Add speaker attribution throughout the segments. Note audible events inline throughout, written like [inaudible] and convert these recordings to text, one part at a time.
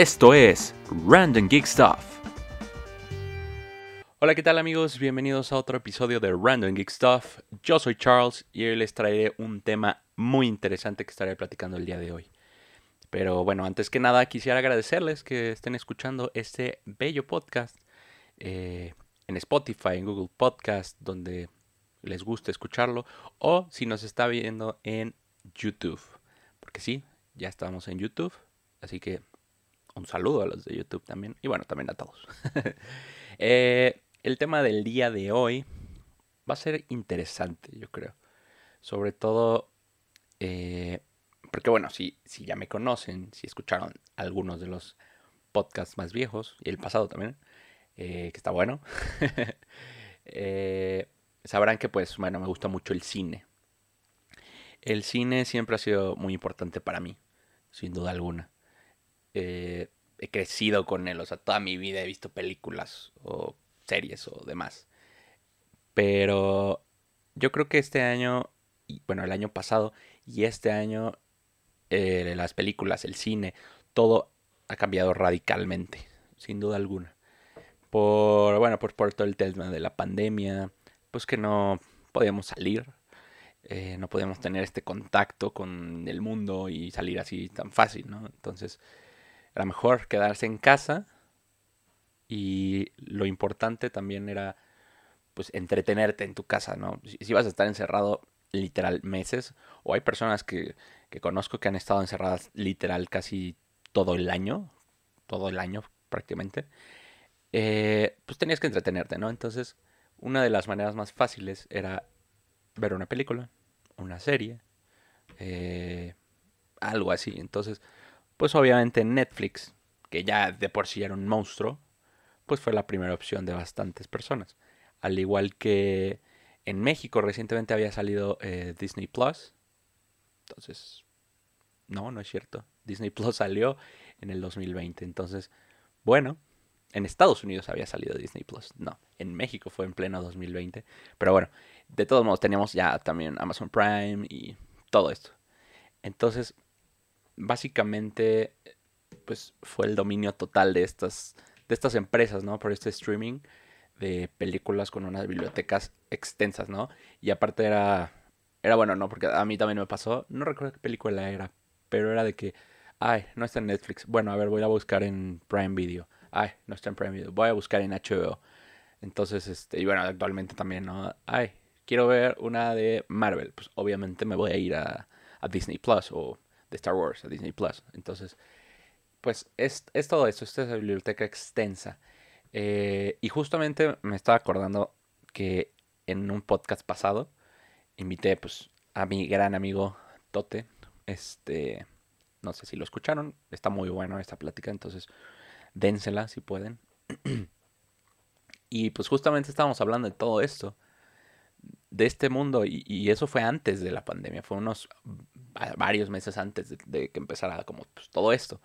Speaker 1: Esto es Random Geek Stuff. Hola, ¿qué tal amigos? Bienvenidos a otro episodio de Random Geek Stuff. Yo soy Charles y hoy les traeré un tema muy interesante que estaré platicando el día de hoy. Pero bueno, antes que nada quisiera agradecerles que estén escuchando este bello podcast eh, en Spotify, en Google Podcast, donde les guste escucharlo, o si nos está viendo en YouTube. Porque sí, ya estamos en YouTube, así que un saludo a los de YouTube también, y bueno, también a todos. [laughs] Eh, el tema del día de hoy va a ser interesante, yo creo. Sobre todo, eh, porque bueno, si, si ya me conocen, si escucharon algunos de los podcasts más viejos, y el pasado también, eh, que está bueno, [laughs] sabrán que pues, bueno, me gusta mucho el cine. El cine siempre ha sido muy importante para mí, sin duda alguna. Eh, he crecido con él, o sea, toda mi vida he visto películas o series o demás. Pero yo creo que este año, bueno, el año pasado y este año, eh, las películas, el cine, todo ha cambiado radicalmente, sin duda alguna. Por, bueno, por, por todo el tema de la pandemia, pues que no podíamos salir, eh, no podíamos tener este contacto con el mundo y salir así tan fácil, ¿no? Entonces, era mejor quedarse en casa y lo importante también era pues entretenerte en tu casa, ¿no? Si, vas a estar encerrado literal meses, o hay personas que, que conozco que han estado encerradas literal casi todo el año, todo el año prácticamente, eh, pues tenías que entretenerte, ¿no? Entonces, una de las maneras más fáciles era ver una película, una serie, eh, algo así. Entonces, pues obviamente Netflix, que ya de por sí era un monstruo, pues fue la primera opción de bastantes personas. Al igual que en México recientemente había salido eh, Disney Plus. Entonces, no, no es cierto. Disney Plus salió en el 2020. Entonces, bueno, en Estados Unidos había salido Disney Plus. No, en México fue en pleno 2020. Pero bueno, de todos modos teníamos ya también Amazon Prime y todo esto. Entonces, básicamente pues fue el dominio total de estas, de estas empresas, ¿no? Por este streaming de películas con unas bibliotecas extensas, ¿no? Y aparte era, era bueno, ¿no? Porque a mí también me pasó, no recuerdo qué película era, pero era de que, ay, no está en Netflix. Bueno, a ver, voy a buscar en Prime Video. Ay, no está en Prime Video. Voy a buscar en HBO. Entonces, este, y bueno, actualmente también, ¿no? Ay, quiero ver una de Marvel. Pues obviamente me voy a ir a, a Disney Plus o de Star Wars a Disney Plus. Entonces, pues es, es todo esto, esta es la biblioteca extensa. Eh, y justamente me estaba acordando que en un podcast pasado invité pues a mi gran amigo Tote. Este, no sé si lo escucharon, está muy bueno esta plática, entonces dénsela si pueden. [clears throat] y pues justamente estábamos hablando de todo esto, de este mundo, y, y eso fue antes de la pandemia, fue unos varios meses antes de, que empezara como pues, todo esto.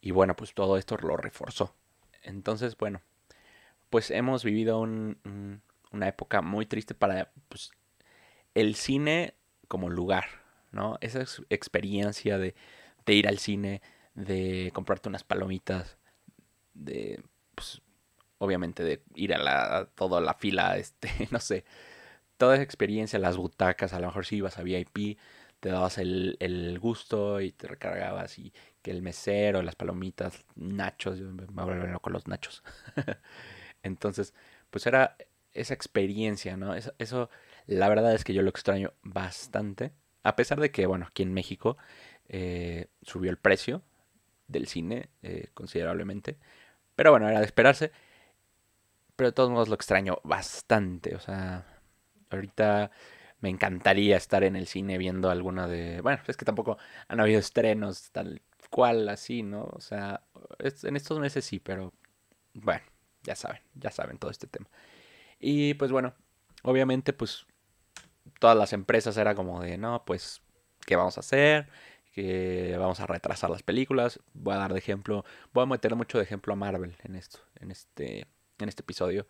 Speaker 1: Y bueno, pues todo esto lo reforzó. Entonces, bueno, pues hemos vivido una época muy triste para pues, el cine como lugar, ¿no? Esa experiencia de, de, ir al cine, de comprarte unas palomitas, de, pues, obviamente de ir a la, toda la fila, este, [laughs] no sé, toda esa experiencia, las butacas, a lo mejor si ibas a VIP, te dabas el, gusto y te recargabas y que el mesero, las palomitas, nachos, yo me voy con los nachos. [laughs] Entonces, pues era esa experiencia, ¿no? Eso, eso, la verdad es que yo lo extraño bastante. A pesar de que, bueno, aquí en México eh, subió el precio del cine eh, considerablemente. Pero bueno, era de esperarse. Pero de todos modos lo extraño bastante. O sea, ahorita me encantaría estar en el cine viendo alguna de... Bueno, es que tampoco han habido estrenos tal cual así, ¿no? O sea, en estos meses sí, pero bueno, ya saben, ya saben todo este tema. Y pues bueno, obviamente pues todas las empresas era como de, no, pues, ¿qué vamos a hacer? Que vamos a retrasar las películas. Voy a dar de ejemplo, voy a meter mucho de ejemplo a Marvel en esto, en este, en este episodio,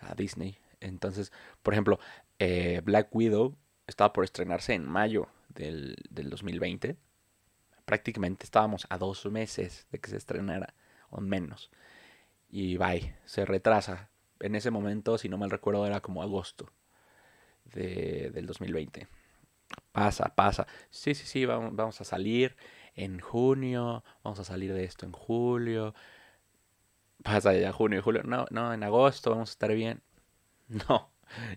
Speaker 1: a Disney. Entonces, por ejemplo, eh, Black Widow estaba por estrenarse en mayo del, 2020. Prácticamente estábamos a dos meses de que se estrenara. o menos. Y bye, se retrasa. En ese momento, si no mal recuerdo, era como agosto de, del 2020. Pasa, pasa. Sí, sí, sí, vamos, vamos a salir en junio, vamos a salir de esto en julio. Pasa ya junio y julio. No, no, en agosto vamos a estar bien. [laughs] No,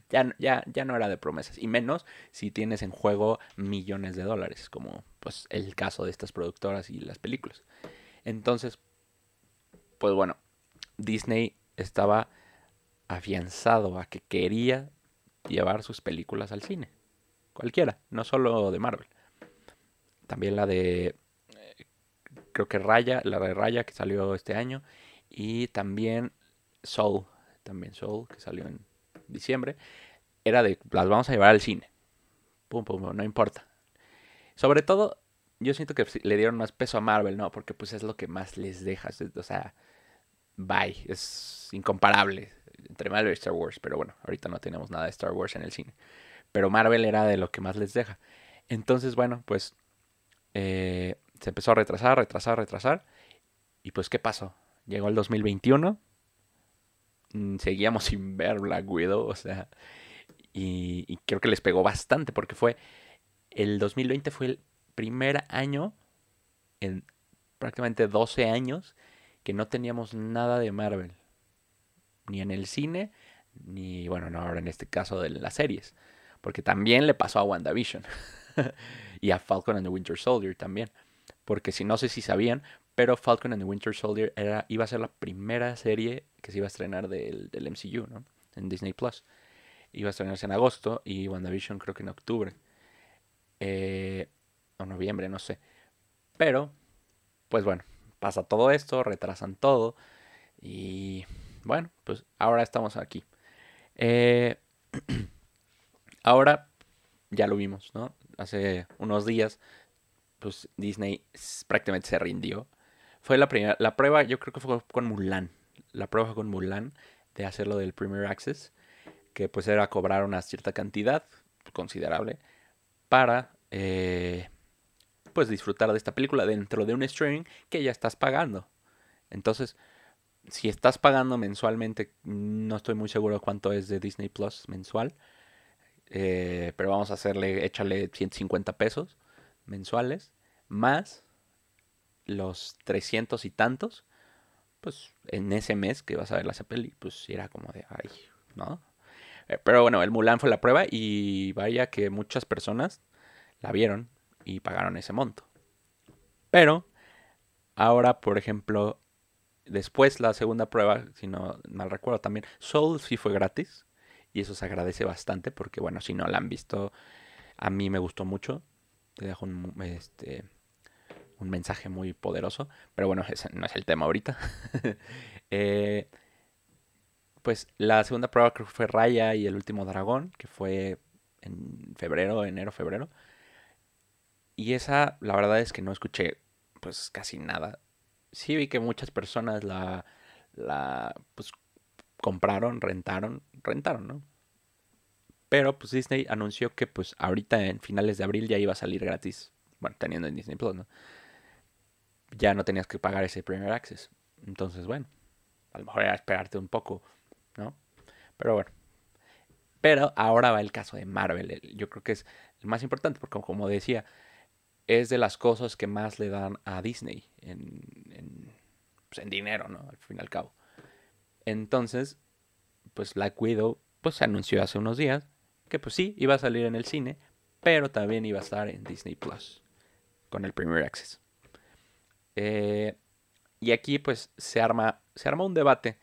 Speaker 1: ya, ya, ya no era de promesas. Y menos si tienes en juego millones de dólares, como pues el caso de estas productoras y las películas. Entonces, pues bueno, Disney estaba afianzado a que quería llevar sus películas al cine. Cualquiera, no solo de Marvel. También la de, eh, creo que Raya, la de Raya que salió este año. Y también Soul, también Soul, que salió en diciembre. Era de, las vamos a llevar al cine. Pum, pum, no importa. Sobre todo, yo siento que le dieron más peso a Marvel, ¿no? Porque pues es lo que más les dejas. O sea, bye. Es incomparable entre Marvel y Star Wars. Pero bueno, ahorita no tenemos nada de Star Wars en el cine. Pero Marvel era de lo que más les deja. Entonces, bueno, pues eh, se empezó a retrasar, retrasar, retrasar. Y pues, ¿qué pasó? Llegó el 2021. Mm, seguíamos [laughs] sin ver Black Widow, o sea. Y, y creo que les pegó bastante porque fue. El 2020 fue el primer año en prácticamente 12 años que no teníamos nada de Marvel. Ni en el cine, ni, bueno, no ahora en este caso de las series. Porque también le pasó a WandaVision. [laughs] y a Falcon and the Winter Soldier también. Porque si no sé si sabían, pero Falcon and the Winter Soldier era, iba a ser la primera serie que se iba a estrenar del, del MCU, ¿no? En Disney Plus. Iba a estrenarse en agosto y WandaVision creo que en octubre. Eh, o noviembre, no sé. Pero, pues bueno, pasa todo esto, retrasan todo. Y bueno, pues ahora estamos aquí. Eh, [clears throat] ahora ya lo vimos, ¿no? Hace unos días, pues Disney prácticamente se rindió. Fue la primera, la prueba yo creo que fue con Mulan. La prueba fue con Mulan de hacerlo del Premier Access, que pues era cobrar una cierta cantidad considerable para eh, pues disfrutar de esta película dentro de un streaming que ya estás pagando. Entonces, si estás pagando mensualmente, no estoy muy seguro cuánto es de Disney Plus mensual, eh, pero vamos a hacerle, échale 150 pesos mensuales, más los 300 y tantos, pues en ese mes que vas a ver la peli, pues era como de, ay, ¿no? Eh, pero bueno, el Mulan fue la prueba y vaya que muchas personas la vieron y pagaron ese monto. Pero ahora, por ejemplo, después la segunda prueba, si no mal recuerdo también, Soul sí fue gratis y eso se agradece bastante porque bueno, si no la han visto, a mí me gustó mucho. Te dejo un, este, un mensaje muy poderoso, pero bueno, ese no es el tema ahorita. [laughs] Eh, pues la segunda prueba creo que fue Raya y el último dragón, que fue en febrero, enero, febrero. Y esa, la verdad es que no escuché pues casi nada. Sí vi que muchas personas la, la pues compraron, rentaron, rentaron, ¿no? Pero pues Disney anunció que pues ahorita en finales de abril ya iba a salir gratis. Bueno, teniendo en Disney Plus, ¿no? Ya no tenías que pagar ese Premier Access. Entonces, bueno, a lo mejor era esperarte un poco, ¿no? Pero bueno. Pero ahora va el caso de Marvel. Yo creo que es el más importante porque como decía, es de las cosas que más le dan a Disney en, en, pues en dinero, ¿no? Al fin y al cabo. Entonces, pues Black Widow pues se anunció hace unos días que pues sí, iba a salir en el cine, pero también iba a estar en Disney Plus con el Premier Access. Eh, y aquí pues se arma, se arma un debate,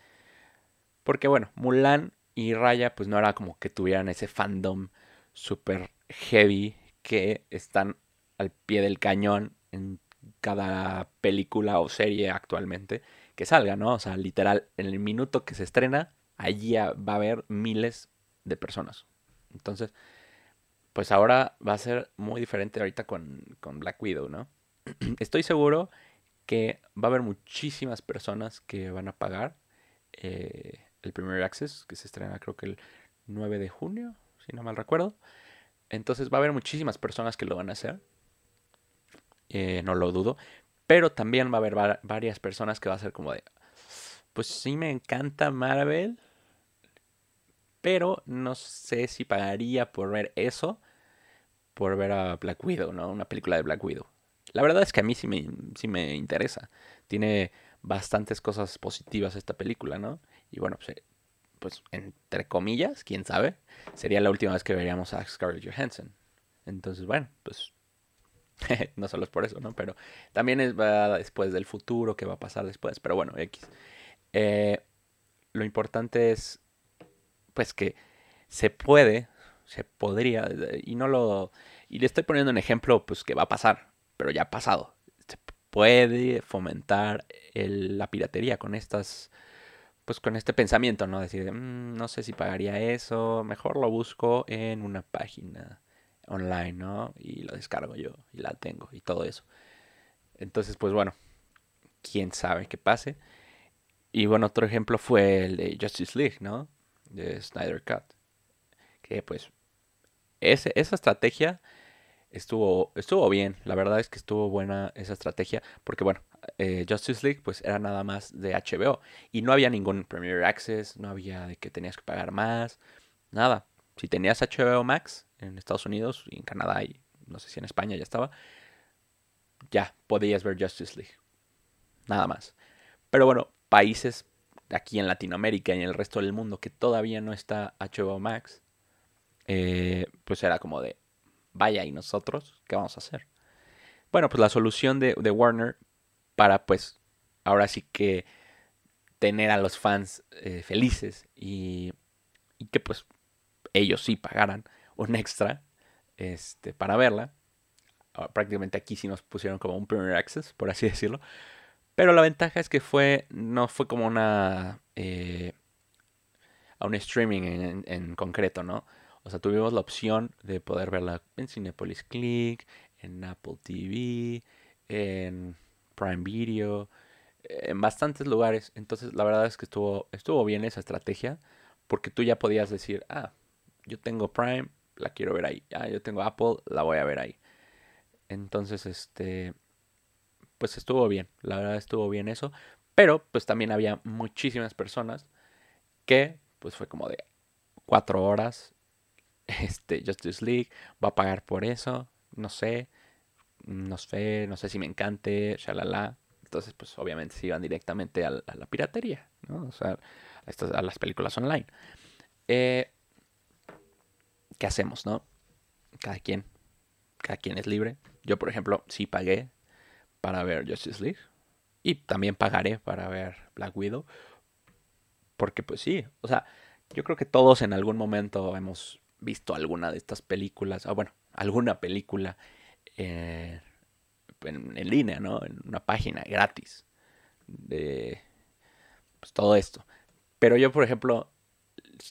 Speaker 1: porque bueno, Mulan y Raya pues no era como que tuvieran ese fandom super heavy que están al pie del cañón en cada película o serie actualmente que salga, ¿no? O sea, literal, en el minuto que se estrena, allí va a haber miles de personas. Entonces, pues ahora va a ser muy diferente ahorita con, con Black Widow, ¿no? [clears throat] Estoy seguro que va a haber muchísimas personas que van a pagar eh, el primer access, que se estrena creo que el 9 de junio, si no mal recuerdo. Entonces va a haber muchísimas personas que lo van a hacer. Eh, no lo dudo. Pero también va a haber varias personas que va a ser como de, pues sí me encanta Marvel, pero no sé si pagaría por ver eso, por ver a Black Widow, ¿no? Una película de Black Widow. La verdad es que a mí sí me, sí me interesa. Tiene bastantes cosas positivas esta película, ¿no? Y bueno, pues, eh, pues entre comillas, quién sabe, sería la última vez que veríamos a Scarlett Johansson. Entonces, bueno, pues [laughs] no solo es por eso, ¿no? Pero también es después del futuro, qué va a pasar después. Pero bueno, X. Eh, lo importante es, pues que se puede, se podría, y no lo, y le estoy poniendo un ejemplo, pues que va a pasar, pero ya ha pasado. Se puede fomentar la piratería con estas, pues con este pensamiento, ¿no? Decir, mm, no sé si pagaría eso, mejor lo busco en una página online, ¿no? Y lo descargo yo y la tengo y todo eso. Entonces, pues bueno, quién sabe qué pase. Y bueno, otro ejemplo fue el de Justice League, ¿no? De Snyder Cut. Que pues ese, esa estrategia estuvo, estuvo bien. La verdad es que estuvo buena esa estrategia. Porque bueno, eh, Justice League pues era nada más de HBO. Y no había ningún Premier Access, no había de que tenías que pagar más. Nada. Si tenías HBO Max, en Estados Unidos y en Canadá y no sé si en España ya estaba, ya podías ver Justice League. Nada más. Pero bueno, países aquí en Latinoamérica y en el resto del mundo que todavía no está HBO Max, eh, pues era como de, vaya, ¿y nosotros qué vamos a hacer? Bueno, pues la solución de, Warner para pues ahora sí que tener a los fans eh, felices y, y, que pues ellos sí pagaran un extra este, para verla. Ah, prácticamente aquí sí nos pusieron como un Premier Access, por así [laughs] decirlo. Pero la ventaja es que fue, no fue como una, eh, a un streaming en, en, concreto, ¿no? O sea, tuvimos la opción de poder verla en Cinepolis Click, en Apple TV, en Prime Video, en bastantes lugares. Entonces, la verdad es que estuvo, estuvo bien esa estrategia, porque tú ya podías decir, ah, yo tengo Prime, la quiero ver ahí. Ya, yo tengo Apple, la voy a ver ahí. Entonces, este, pues estuvo bien, la verdad estuvo bien eso. Pero, pues también había muchísimas personas que, pues fue como de cuatro horas, este, Justice League, va a pagar por eso, no sé, no sé, no sé si me encante, shalala. Entonces, pues obviamente se iban directamente a, la piratería, ¿no? O sea, a, a las películas online. Eh, ¿qué hacemos, no? Cada quien, cada quien es libre. Yo, por ejemplo, sí pagué para ver Justice League. Y también pagaré para ver Black Widow. Porque pues sí, o sea, yo creo que todos en algún momento hemos visto alguna de estas películas, o bueno, alguna película eh, en, en, línea, ¿no? En una página gratis. De pues todo esto. Pero yo, por ejemplo,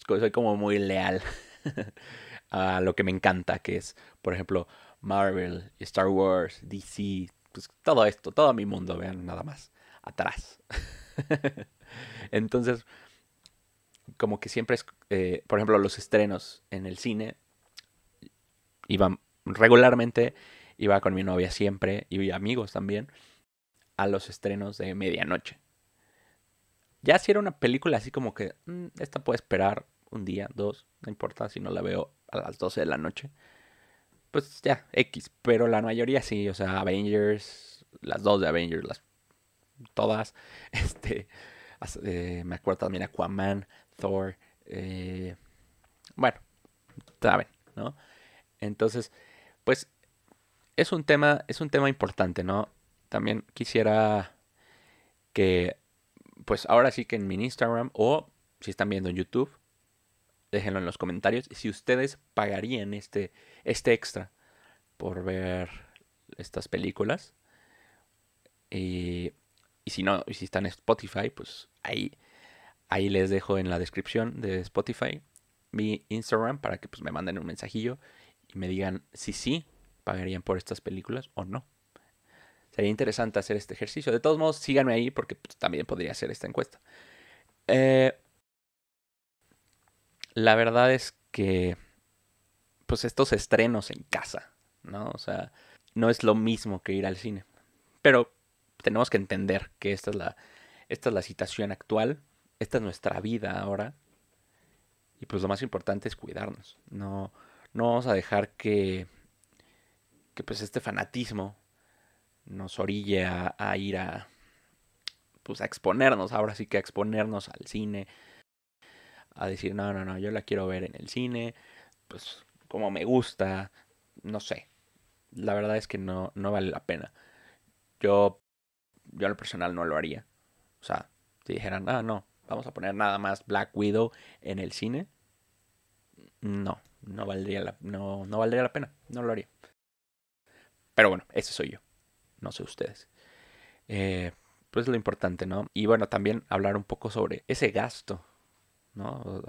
Speaker 1: soy como muy leal [laughs] a lo que me encanta, que es, por ejemplo, Marvel, Star Wars, DC, pues todo esto, todo mi mundo, vean nada más, atrás. [laughs] Entonces, como que siempre es, eh, por ejemplo, los estrenos en el cine, iban regularmente, iba con mi novia siempre, y amigos también, a los estrenos de medianoche. Ya si era una película así como que, mm, esta puede esperar un día, dos, no importa si no la veo a las 12 de la noche. Pues ya, X. Pero la mayoría sí, o sea, Avengers, las dos de Avengers, las todas. [laughs] Este, eh, me acuerdo también Aquaman, Thor. Eh, bueno, saben, ¿no? Entonces, pues es un tema, es un tema importante, ¿no? También quisiera que, pues ahora sí que en mi Instagram o si están viendo en YouTube, déjenlo en los comentarios. Si ustedes pagarían este, este extra por ver estas películas. y si no, y si están en Spotify, pues ahí, ahí les dejo en la descripción de Spotify mi Instagram para que pues me manden un mensajillo y me digan si sí pagarían por estas películas o no. Sería interesante hacer este ejercicio. De todos modos, síganme ahí porque pues, también podría hacer esta encuesta. Eh, la verdad es que, pues estos estrenos en casa, ¿no? O sea, no es lo mismo que ir al cine. Pero, tenemos que entender que esta es la, esta es la situación actual, esta es nuestra vida ahora. Y pues lo más importante es cuidarnos. No, no vamos a dejar que, que pues este fanatismo nos orille a, ir a, pues a exponernos, ahora sí que a exponernos al cine, a decir, no, no, no, yo la quiero ver en el cine, pues como me gusta, no sé. La verdad es que no, no vale la pena. Yo, yo en lo personal no lo haría. O sea, si dijeran, ah, no, vamos a poner nada más Black Widow en el cine, no, no valdría la, no, no valdría la pena, no lo haría. Pero bueno, ese soy yo, no sé ustedes. Eh, pues lo importante, ¿no? Y bueno, también hablar un poco sobre ese gasto, ¿no?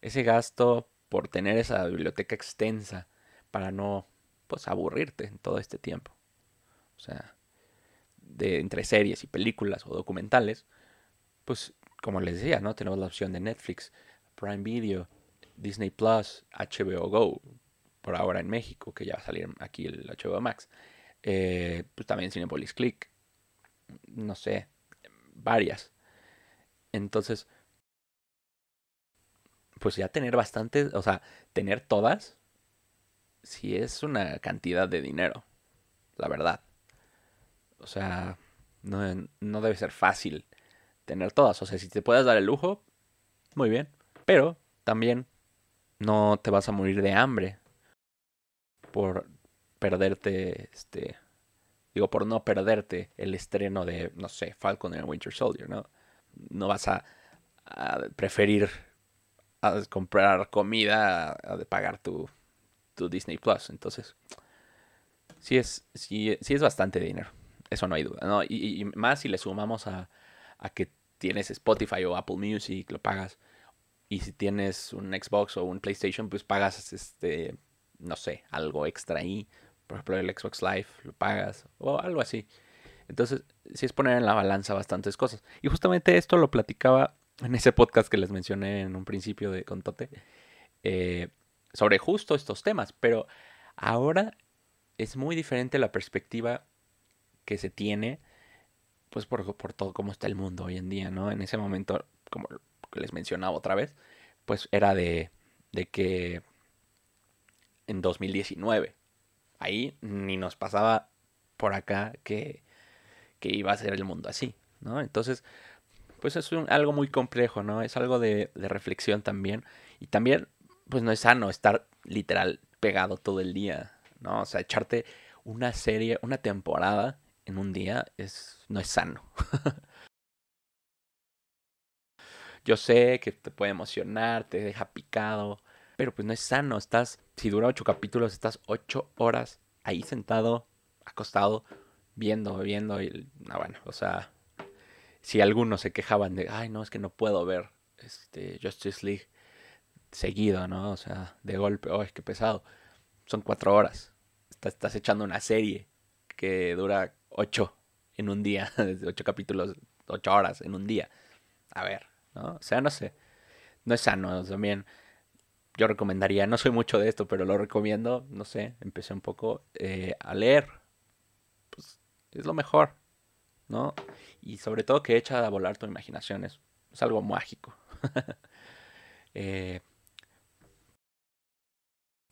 Speaker 1: Ese gasto por tener esa biblioteca extensa para no, pues, aburrirte en todo este tiempo. O sea, de entre series y películas o documentales, pues, como les decía, ¿no? Tenemos la opción de Netflix, Prime Video, Disney Plus, HBO Go, por ahora en México, que ya va a salir aquí el HBO Max. Eh, pues también Cinepolis Click, no sé, varias. Entonces, pues ya tener bastantes, o sea, tener todas, si es una cantidad de dinero, la verdad. O sea, no, no debe ser fácil tener todas. O sea, si te puedes dar el lujo, muy bien. Pero también no te vas a morir de hambre por perderte este Digo, por no perderte el estreno de, no sé, Falcon and Winter Soldier, ¿no? No vas a, preferir a comprar comida a, pagar tu, tu, Disney Plus. Entonces, sí es, sí, sí es bastante dinero. Eso no hay duda, ¿no? Y, y más si le sumamos a, a que tienes Spotify o Apple Music, lo pagas. Y si tienes un Xbox o un PlayStation, pues pagas este, no sé, algo extra ahí por ejemplo, el Xbox Live lo pagas o algo así. Entonces, sí es poner en la balanza bastantes cosas. Y justamente esto lo platicaba en ese podcast que les mencioné en un principio de Contote, eh, sobre justo estos temas. Pero ahora es muy diferente la perspectiva que se tiene, pues por, por todo cómo está el mundo hoy en día, ¿no? En ese momento, como les mencionaba otra vez, pues era de, de que en 2019 ahí ni nos pasaba por acá que, que iba a ser el mundo así, ¿no? Entonces, pues es algo muy complejo, ¿no? Es algo de, de, reflexión también. Y también, pues no es sano estar literal pegado todo el día, ¿no? O sea, echarte una serie, una temporada en un día es, no es sano. [laughs] Yo sé que te puede emocionar, te deja picado, pero pues no es sano. Estás, si dura ocho capítulos, estás ocho horas ahí sentado, acostado, viendo, viendo. Y, no, bueno, o sea, si algunos se quejaban de, ay, no, es que no puedo ver este Justice League seguido, ¿no? O sea, de golpe, oh, es que pesado. Son cuatro horas. Estás, estás echando una serie que dura ocho en un día, [laughs] ocho capítulos, ocho horas en un día. A ver, ¿no? O sea, no sé. No es sano también yo recomendaría, no soy mucho de esto, pero lo recomiendo, no sé, empecé un poco eh, a leer. Pues es lo mejor, ¿no? Y sobre todo que echa a volar tu imaginación, es, algo mágico. [laughs] Eh,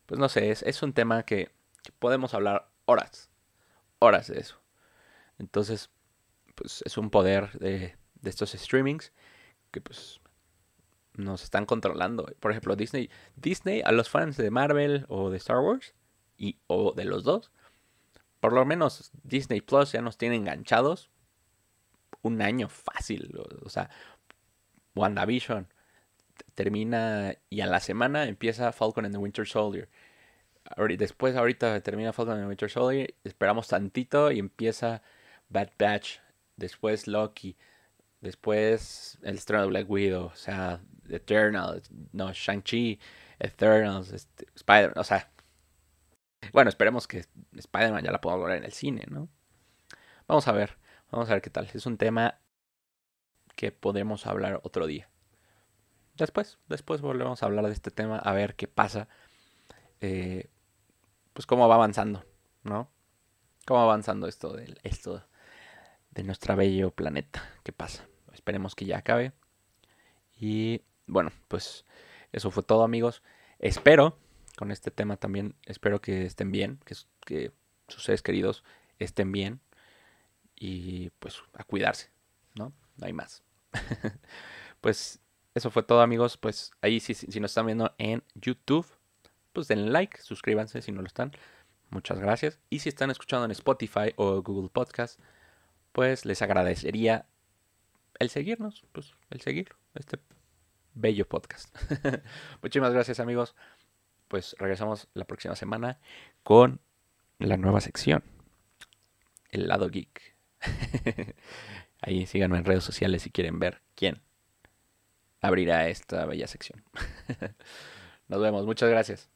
Speaker 1: pues no sé, es, un tema que, podemos hablar horas, horas de eso. Entonces, pues es un poder de, de estos streamings que pues nos están controlando. Por ejemplo, Disney, Disney a los fans de Marvel o de Star Wars y o de los dos, por lo menos Disney Plus ya nos tiene enganchados un año fácil, o sea, WandaVision termina y a la semana empieza Falcon and the Winter Soldier. Después ahorita termina Falcon and the Winter Soldier, esperamos tantito y empieza Bad Batch, después Loki, después el estreno de Black Widow, o sea, Eternal, no, Shang-Chi, Eternals, este, Spider-Man, o sea, bueno, esperemos que Spider-Man ya la podamos ver en el cine, ¿no? Vamos a ver, vamos a ver qué tal. Es un tema que podemos hablar otro día. Después, después volvemos a hablar de este tema, a ver qué pasa, eh, pues cómo va avanzando, ¿no? Cómo va avanzando esto, del, esto de nuestro bello planeta. ¿Qué pasa? Esperemos que ya acabe. Y bueno, pues eso fue todo amigos. Espero, con este tema también, espero que estén bien, que, que sus seres queridos estén bien. Y pues a cuidarse, ¿no? No hay más. [laughs] pues eso fue todo amigos. Pues ahí si, si nos están viendo en YouTube, pues denle like, suscríbanse si no lo están. Muchas gracias. Y si están escuchando en Spotify o Google Podcast, pues les agradecería el seguirnos, pues el seguir este bello podcast. [laughs] Muchísimas gracias amigos. Pues regresamos la próxima semana con la nueva sección, el lado geek. [laughs] Ahí síganme en redes sociales si quieren ver quién abrirá esta bella sección. [laughs] Nos vemos, muchas gracias.